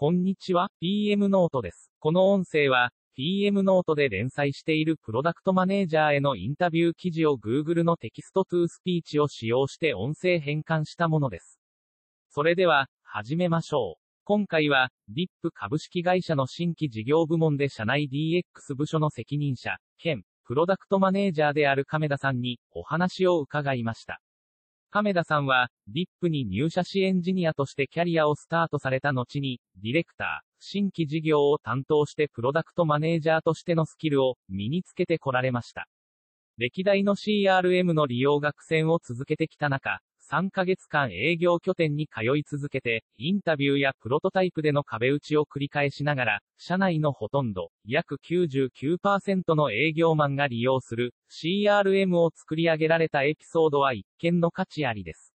こんにちは、PM ノートです。この音声は、PM ノートで連載しているプロダクトマネージャーへのインタビュー記事を Google の text to speech を使用して音声変換したものです。それでは、始めましょう。今回は、DIP 株式会社の新規事業部門で社内 DX 部署の責任者、兼、プロダクトマネージャーである亀田さんに、お話を伺いました。亀田さんは、DIP に入社しエンジニアとしてキャリアをスタートされた後に、ディレクター、新規事業を担当してプロダクトマネージャーとしてのスキルを身につけてこられました。歴代の CRM の利用が苦戦を続けてきた中、3ヶ月間営業拠点に通い続けて、インタビューやプロトタイプでの壁打ちを繰り返しながら、社内のほとんど、約99%の営業マンが利用する CRM を作り上げられたエピソードは一見の価値ありです。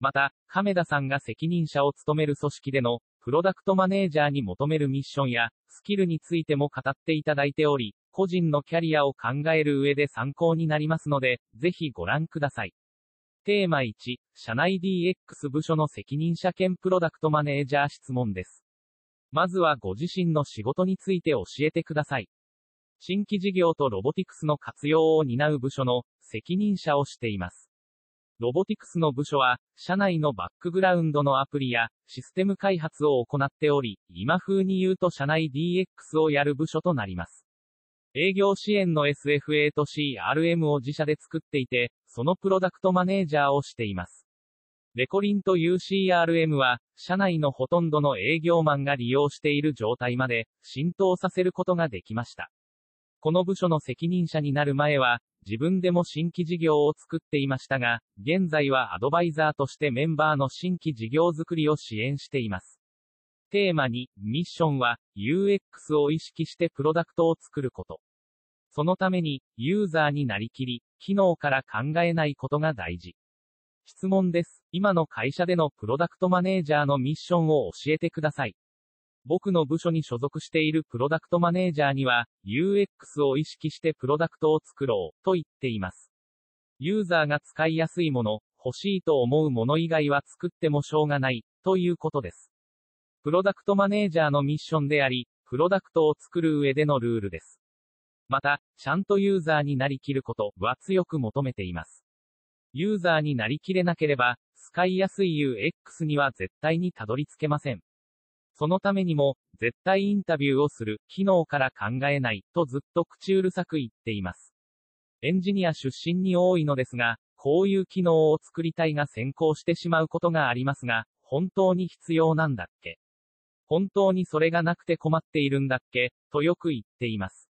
また、亀田さんが責任者を務める組織での、プロダクトマネージャーに求めるミッションや、スキルについても語っていただいており、個人のキャリアを考える上で参考になりますので、ぜひご覧ください。テーマ1、社内 DX 部署の責任者兼プロダクトマネージャー質問です。まずはご自身の仕事について教えてください。新規事業とロボティクスの活用を担う部署の責任者をしています。ロボティクスの部署は、社内のバックグラウンドのアプリやシステム開発を行っており、今風に言うと社内 DX をやる部署となります。営業支援の SFA と CRM を自社で作っていて、そのプロダクトマネージャーをしています。レコリンという CRM は、社内のほとんどの営業マンが利用している状態まで浸透させることができました。この部署の責任者になる前は、自分でも新規事業を作っていましたが、現在はアドバイザーとしてメンバーの新規事業作りを支援しています。テーマ2、ミッションは、UX を意識してプロダクトを作ること。そのために、ユーザーになりきり、機能から考えないことが大事。質問です。今の会社でのプロダクトマネージャーのミッションを教えてください。僕の部署に所属しているプロダクトマネージャーには、UX を意識してプロダクトを作ろう、と言っています。ユーザーが使いやすいもの、欲しいと思うもの以外は作ってもしょうがない、ということです。プロダクトマネージャーのミッションであり、プロダクトを作る上でのルールです。また、ちゃんとユーザーになりきることは強く求めています。ユーザーになりきれなければ、使いやすい UX には絶対にたどり着けません。そのためにも、絶対インタビューをする、機能から考えない、とずっと口うるさく言っています。エンジニア出身に多いのですが、こういう機能を作りたいが先行してしまうことがありますが、本当に必要なんだっけ？本当にそれがなくて困っているんだっけ？とよく言っています。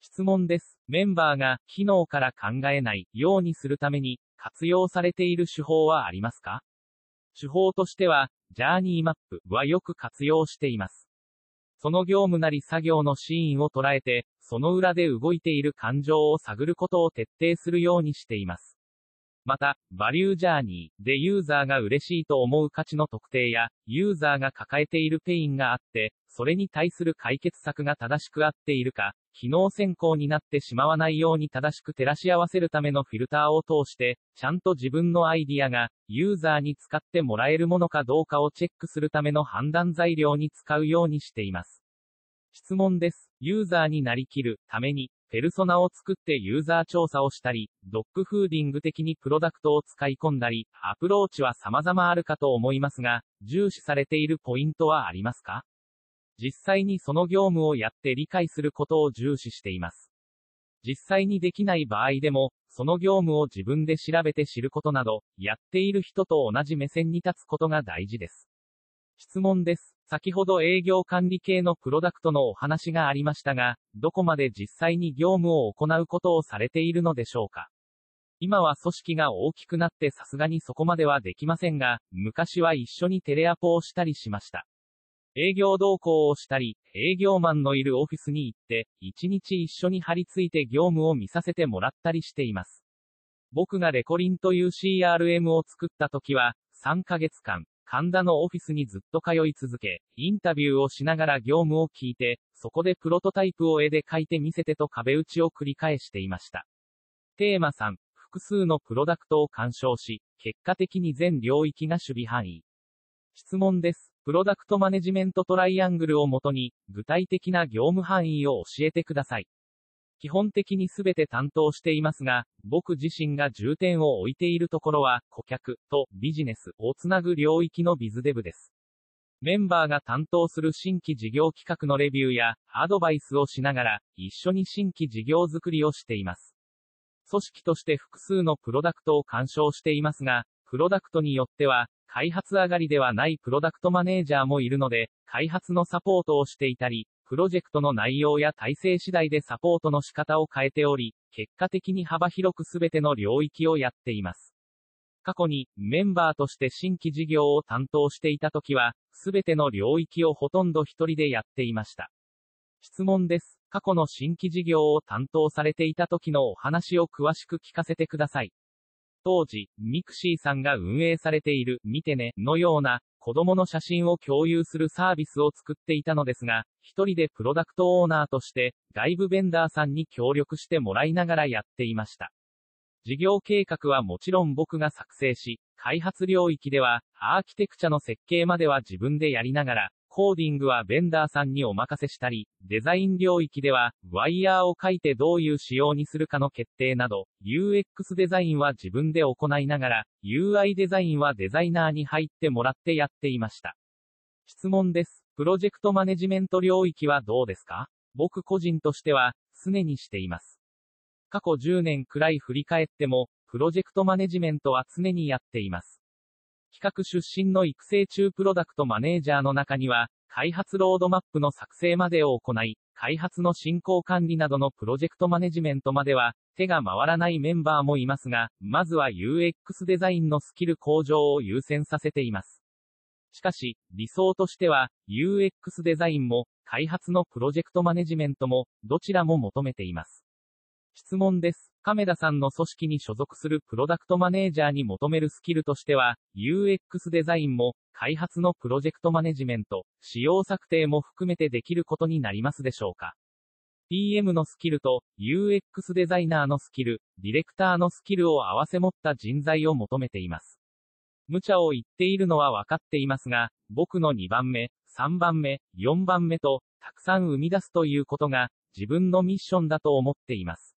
質問です。メンバーが、機能から考えない、ようにするために、活用されている手法はありますか？手法としては、ジャーニーマップはよく活用しています。その業務なり作業のシーンを捉えて、その裏で動いている感情を探ることを徹底するようにしています。また、バリュージャーニーでユーザーが嬉しいと思う価値の特定や、ユーザーが抱えているペインがあって、それに対する解決策が正しく合っているか、機能先行になってしまわないように正しく照らし合わせるためのフィルターを通して、ちゃんと自分のアイディアが、ユーザーに使ってもらえるものかどうかをチェックするための判断材料に使うようにしています。質問です。ユーザーになりきるために、ペルソナを作ってユーザー調査をしたり、ドッグフーディング的にプロダクトを使い込んだり、アプローチは様々あるかと思いますが、重視されているポイントはありますか？実際にその業務をやって理解することを重視しています。実際にできない場合でも、その業務を自分で調べて知ることなど、やっている人と同じ目線に立つことが大事です。質問です。先ほど営業管理系のプロダクトのお話がありましたが、どこまで実際に業務を行うことをされているのでしょうか今は組織が大きくなってさすがにそこまではできませんが、昔は一緒にテレアポをしたりしました。営業同行をしたり、営業マンのいるオフィスに行って、一日一緒に張り付いて業務を見させてもらったりしています。僕がレコリンという CRM を作った時は、3ヶ月間、神田のオフィスにずっと通い続け、インタビューをしながら業務を聞いて、そこでプロトタイプを絵で描いて見せてと壁打ちを繰り返していました。テーマ3、複数のプロダクトを干渉し、結果的に全領域が守備範囲。質問です。プロダクトマネジメントトライアングルをもとに、具体的な業務範囲を教えてください。基本的に全て担当していますが、僕自身が重点を置いているところは、顧客とビジネスをつなぐ領域のビズデブです。メンバーが担当する新規事業企画のレビューやアドバイスをしながら、一緒に新規事業作りをしています。組織として複数のプロダクトを干渉していますが、プロダクトによっては、開発上がりではないプロダクトマネージャーもいるので、開発のサポートをしていたり、プロジェクトの内容や体制次第でサポートの仕方を変えており、結果的に幅広くすべての領域をやっています。過去に、メンバーとして新規事業を担当していた時は、すべての領域をほとんど一人でやっていました。質問です。過去の新規事業を担当されていた時のお話を詳しく聞かせてください。当時、ミクシーさんが運営されている、みてね、のような、子供の写真を共有するサービスを作っていたのですが、一人でプロダクトオーナーとして、外部ベンダーさんに協力してもらいながらやっていました。事業計画はもちろん僕が作成し、開発領域では、アーキテクチャの設計までは自分でやりながら、コーディングはベンダーさんにお任せしたり、デザイン領域では、ワイヤーを書いてどういう仕様にするかの決定など、UX デザインは自分で行いながら、UI デザインはデザイナーに入ってもらってやっていました。質問です。プロジェクトマネジメント領域はどうですか？僕個人としては、常にしています。過去10年くらい振り返っても、プロジェクトマネジメントは常にやっています。企画出身の育成中プロダクトマネージャーの中には、開発ロードマップの作成までを行い、開発の進行管理などのプロジェクトマネジメントまでは、手が回らないメンバーもいますが、まずは UX デザインのスキル向上を優先させています。しかし、理想としては、UX デザインも、開発のプロジェクトマネジメントも、どちらも求めています。質問です。亀田さんの組織に所属するプロダクトマネージャーに求めるスキルとしては、UX デザインも、開発のプロジェクトマネジメント、仕様策定も含めてできることになりますでしょうか PM のスキルと UX デザイナーのスキル、ディレクターのスキルを併せ持った人材を求めています。無茶を言っているのは分かっていますが、僕の2番目、3番目、4番目と、たくさん生み出すということが、自分のミッションだと思っています。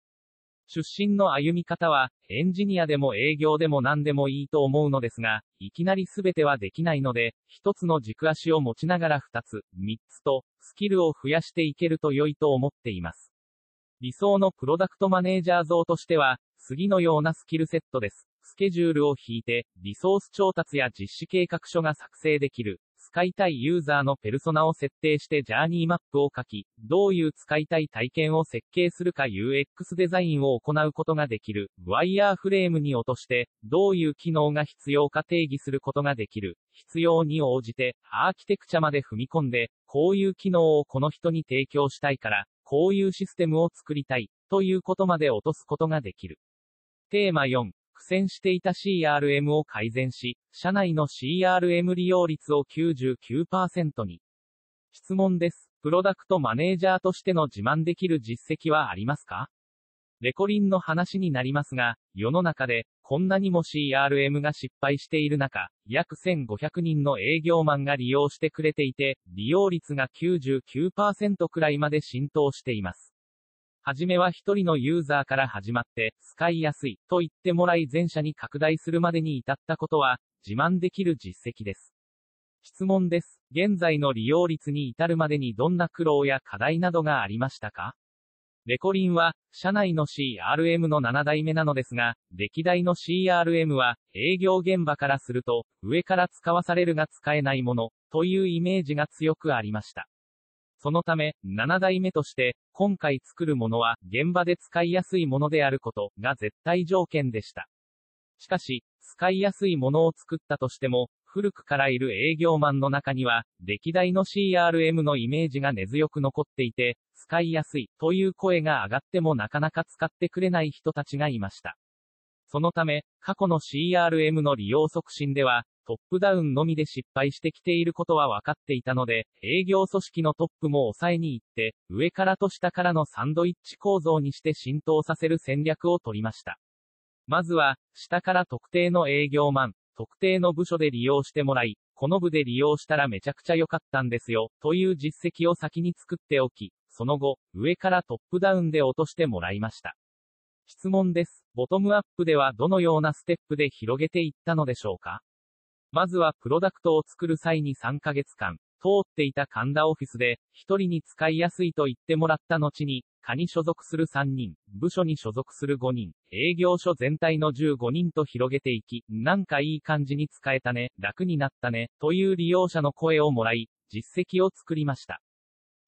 出身の歩み方は、エンジニアでも営業でも何でもいいと思うのですが、いきなり全てはできないので、一つの軸足を持ちながら二つ、三つと、スキルを増やしていけると良いと思っています。理想のプロダクトマネージャー像としては、次のようなスキルセットです。スケジュールを引いて、リソース調達や実施計画書が作成できる。使いたいユーザーのペルソナを設定してジャーニーマップを書き、どういう使いたい体験を設計するか UX デザインを行うことができる。ワイヤーフレームに落として、どういう機能が必要か定義することができる。必要に応じて、アーキテクチャまで踏み込んで、こういう機能をこの人に提供したいから、こういうシステムを作りたい、ということまで落とすことができる。テーマ4、苦戦していた CRM を改善し、社内の CRM 利用率を99%に。質問です。プロダクトマネージャーとしての自慢できる実績はありますか？レコリンの話になりますが、世の中で、こんなにも CRM が失敗している中、約1500人の営業マンが利用してくれていて、利用率が99%くらいまで浸透しています。はじめは一人のユーザーから始まって、使いやすい、と言ってもらい全社に拡大するまでに至ったことは、自慢できる実績です。質問です。現在の利用率に至るまでにどんな苦労や課題などがありましたか？レコリンは、社内の CRM の7代目なのですが、歴代の CRM は、営業現場からすると、上から使わされるが使えないもの、というイメージが強くありました。そのため、7代目として、今回作るものは、現場で使いやすいものであること、が絶対条件でした。しかし、使いやすいものを作ったとしても、古くからいる営業マンの中には、歴代の CRM のイメージが根強く残っていて、使いやすい、という声が上がってもなかなか使ってくれない人たちがいました。そのため、過去の CRM の利用促進では、トップダウンのみで失敗してきていることは分かっていたので、営業組織のトップも抑えに行って、上からと下からのサンドイッチ構造にして浸透させる戦略を取りました。まずは、下から特定の営業マン、特定の部署で利用してもらい、この部で利用したらめちゃくちゃ良かったんですよ、という実績を先に作っておき、その後、上からトップダウンで落としてもらいました。質問です。ボトムアップではどのようなステップで広げていったのでしょうか？まずはプロダクトを作る際に3ヶ月間、通っていた神田オフィスで、一人に使いやすいと言ってもらった後に、課に所属する3人、部署に所属する5人、営業所全体の15人と広げていき、なんかいい感じに使えたね、楽になったね、という利用者の声をもらい、実績を作りました。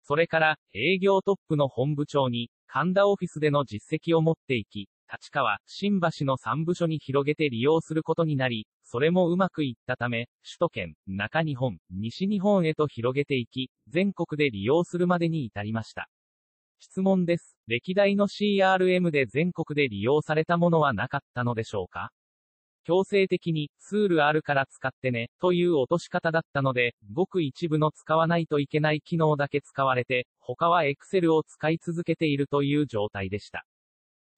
それから、営業トップの本部長に、神田オフィスでの実績を持っていき、立川、新橋の3部署に広げて利用することになり、それもうまくいったため、首都圏、中日本、西日本へと広げていき、全国で利用するまでに至りました。質問です。歴代の CRM で全国で利用されたものはなかったのでしょうか？強制的に、ツールあるから使ってね、という落とし方だったので、ごく一部の使わないといけない機能だけ使われて、他は Excel を使い続けているという状態でした。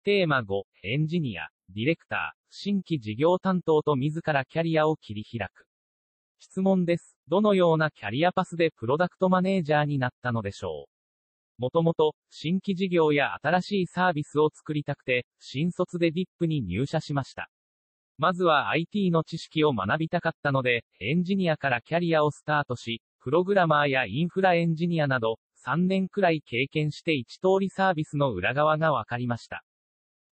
テーマ5、エンジニア、ディレクター、新規事業担当と自らキャリアを切り開く。質問です。どのようなキャリアパスでプロダクトマネージャーになったのでしょうもともと、新規事業や新しいサービスを作りたくて、新卒で VIP に入社しました。まずは IT の知識を学びたかったので、エンジニアからキャリアをスタートし、プログラマーやインフラエンジニアなど、3年くらい経験して一通りサービスの裏側がわかりました。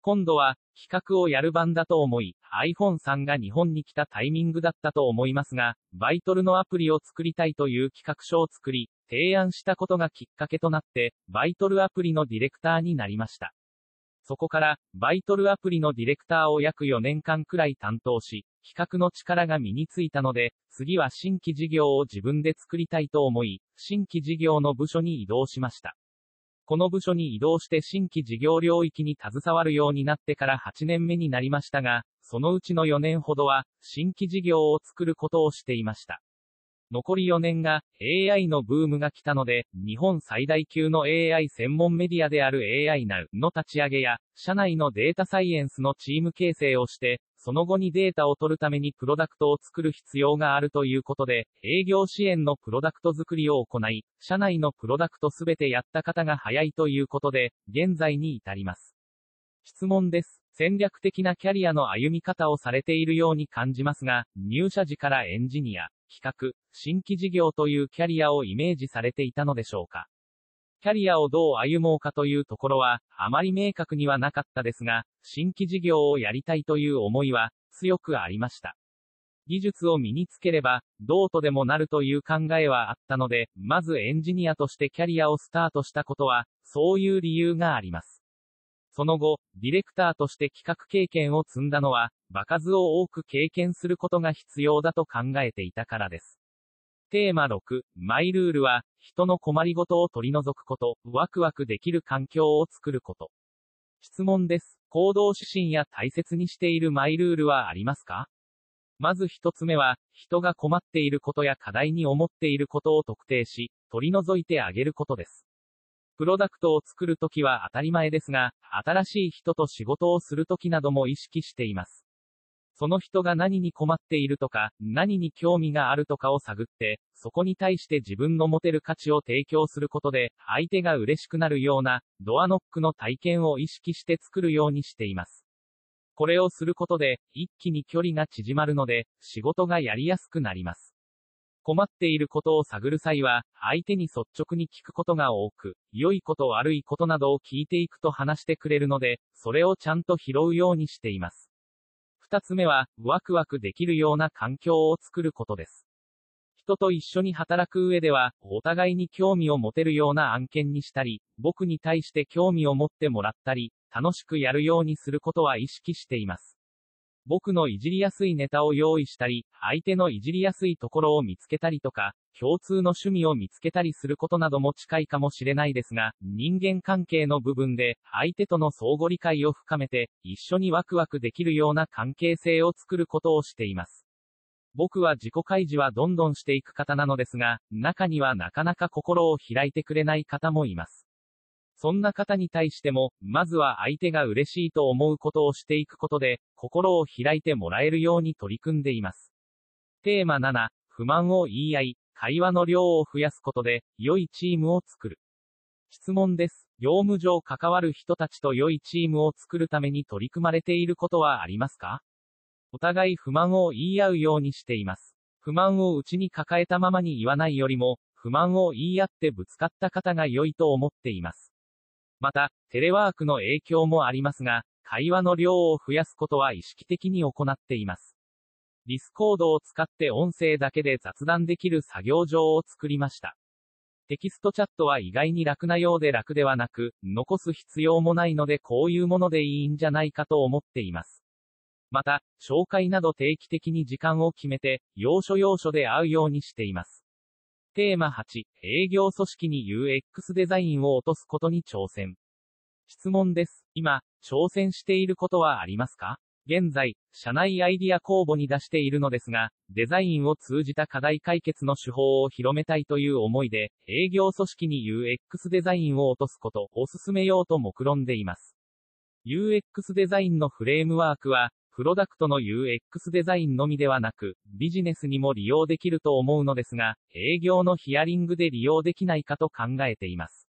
今度は、企画をやる番だと思い、iPhone さんが日本に来たタイミングだったと思いますが、バイトルのアプリを作りたいという企画書を作り、提案したことがきっかけとなって、バイトルアプリのディレクターになりました。そこから、バイトルアプリのディレクターを約4年間くらい担当し、企画の力が身についたので、次は新規事業を自分で作りたいと思い、新規事業の部署に移動しました。この部署に移動して新規事業領域に携わるようになってから8年目になりましたが、そのうちの4年ほどは、新規事業を作ることをしていました。残り4年が AI のブームが来たので、日本最大級の AI 専門メディアである AI Now の立ち上げや、社内のデータサイエンスのチーム形成をして、その後にデータを取るためにプロダクトを作る必要があるということで、営業支援のプロダクト作りを行い、社内のプロダクトすべてやった方が早いということで、現在に至ります。質問です。戦略的なキャリアの歩み方をされているように感じますが、入社時からエンジニア、企画、新規事業というキャリアをイメージされていたのでしょうか。キャリアをどう歩もうかというところは、あまり明確にはなかったですが、新規事業をやりたいという思いは、強くありました。技術を身につければ、どうとでもなるという考えはあったので、まずエンジニアとしてキャリアをスタートしたことは、そういう理由があります。その後、ディレクターとして企画経験を積んだのは、場数を多く経験することが必要だと考えていたからです。テーマ6、マイルールは、人の困りごとを取り除くこと、ワクワクできる環境を作ること。質問です。行動指針や大切にしているマイルールはありますか？まず一つ目は、人が困っていることや課題に思っていることを特定し、取り除いてあげることです。プロダクトを作るときは当たり前ですが、新しい人と仕事をするときなども意識しています。その人が何に困っているとか、何に興味があるとかを探って、そこに対して自分の持てる価値を提供することで、相手が嬉しくなるような、ドアノックの体験を意識して作るようにしています。これをすることで、一気に距離が縮まるので、仕事がやりやすくなります。困っていることを探る際は、相手に率直に聞くことが多く、良いこと悪いことなどを聞いていくと話してくれるので、それをちゃんと拾うようにしています。二つ目は、ワクワクできるような環境を作ることです。人と一緒に働く上では、お互いに興味を持てるような案件にしたり、僕に対して興味を持ってもらったり、楽しくやるようにすることは意識しています。僕のいじりやすいネタを用意したり、相手のいじりやすいところを見つけたりとか、共通の趣味を見つけたりすることなども近いかもしれないですが、人間関係の部分で、相手との相互理解を深めて、一緒にワクワクできるような関係性を作ることをしています。僕は自己開示はどんどんしていく方なのですが、中にはなかなか心を開いてくれない方もいます。そんな方に対しても、まずは相手が嬉しいと思うことをしていくことで、心を開いてもらえるように取り組んでいます。テーマ7、不満を言い合い、会話の量を増やすことで、良いチームを作る。質問です。業務上関わる人たちと良いチームを作るために取り組まれていることはありますか？お互い不満を言い合うようにしています。不満を内に抱えたままに言わないよりも、不満を言い合ってぶつかった方が良いと思っています。また、テレワークの影響もありますが、会話の量を増やすことは意識的に行っています。ディスコードを使って音声だけで雑談できる作業場を作りました。テキストチャットは意外に楽なようで楽ではなく、残す必要もないのでこういうものでいいんじゃないかと思っています。また、紹介など定期的に時間を決めて、要所要所で会うようにしています。テーマ8、営業組織に UX デザインを落とすことに挑戦。質問です。今、挑戦していることはありますか？現在、社内アイディア公募に出しているのですが、デザインを通じた課題解決の手法を広めたいという思いで、営業組織に UX デザインを落とすことを進めようと目論んでいます。UX デザインのフレームワークは、プロダクトの UX デザインのみではなく、ビジネスにも利用できると思うのですが、営業のヒアリングで利用できないかと考えています。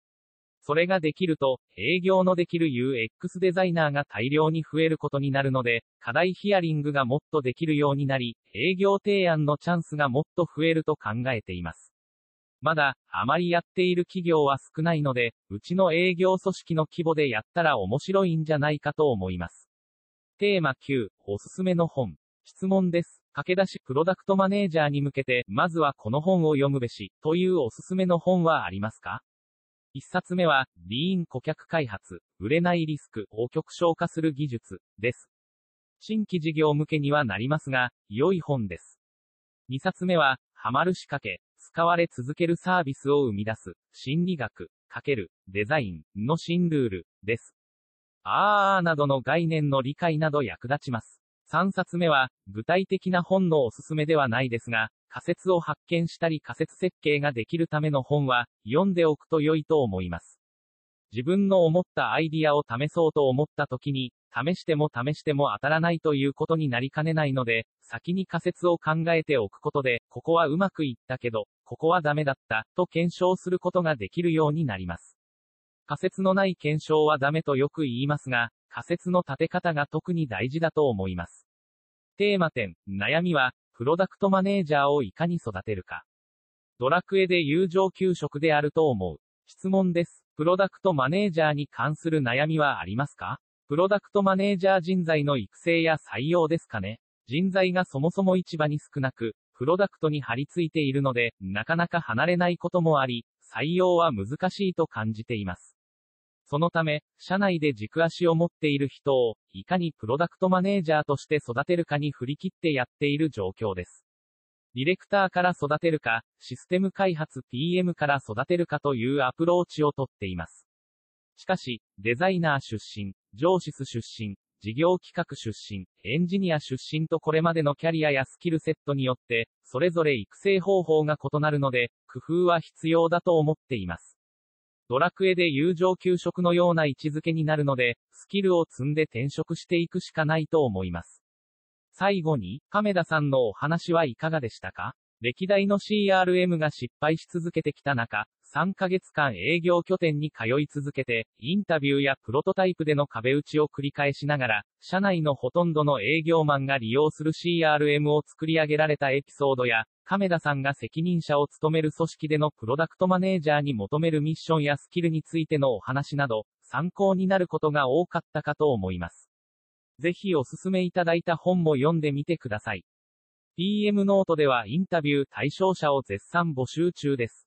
それができると、営業のできる UX デザイナーが大量に増えることになるので、課題ヒアリングがもっとできるようになり、営業提案のチャンスがもっと増えると考えています。まだ、あまりやっている企業は少ないので、うちの営業組織の規模でやったら面白いんじゃないかと思います。テーマ9、おすすめの本。質問です。駆け出しプロダクトマネージャーに向けて、まずはこの本を読むべし、というおすすめの本はありますか？一冊目は、リーン顧客開発、売れないリスクを極小化する技術、です。新規事業向けにはなりますが、良い本です。二冊目は、ハマる仕掛け、使われ続けるサービスを生み出す、心理学、かける、デザイン、の新ルール、です。あーなどの概念の理解など役立ちます。3冊目は、具体的な本のおすすめではないですが、仮説を発見したり仮説設計ができるための本は、読んでおくと良いと思います。自分の思ったアイディアを試そうと思った時に、試しても試しても当たらないということになりかねないので、先に仮説を考えておくことで、ここはうまくいったけど、ここはダメだった、と検証することができるようになります。仮説のない検証はダメとよく言いますが、仮説の立て方が特に大事だと思います。テーマ点、悩みは、プロダクトマネージャーをいかに育てるか。ドラクエで友情給食であると思う。質問です。プロダクトマネージャーに関する悩みはありますか？プロダクトマネージャー人材の育成や採用ですかね？人材がそもそも市場に少なく、プロダクトに張り付いているので、なかなか離れないこともあり、採用は難しいと感じています。そのため、社内で軸足を持っている人を、いかにプロダクトマネージャーとして育てるかに振り切ってやっている状況です。ディレクターから育てるか、システム開発 PM から育てるかというアプローチをとっています。しかし、デザイナー出身、上司出身、事業企画出身、エンジニア出身とこれまでのキャリアやスキルセットによって、それぞれ育成方法が異なるので、工夫は必要だと思っています。ドラクエで友情給食のような位置づけになるので、スキルを積んで転職していくしかないと思います。最後に、亀田さんのお話はいかがでしたか？歴代の CRM が失敗し続けてきた中、3ヶ月間営業拠点に通い続けて、インタビューやプロトタイプでの壁打ちを繰り返しながら、社内のほとんどの営業マンが利用する CRM を作り上げられたエピソードや、亀田さんが責任者を務める組織でのプロダクトマネージャーに求めるミッションやスキルについてのお話など、参考になることが多かったかと思います。ぜひおすすめいただいた本も読んでみてください。PM ノートではインタビュー対象者を絶賛募集中です。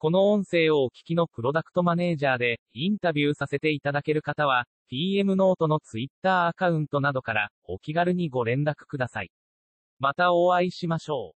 この音声をお聞きのプロダクトマネージャーで、インタビューさせていただける方は、PM ノートの Twitter アカウントなどから、お気軽にご連絡ください。またお会いしましょう。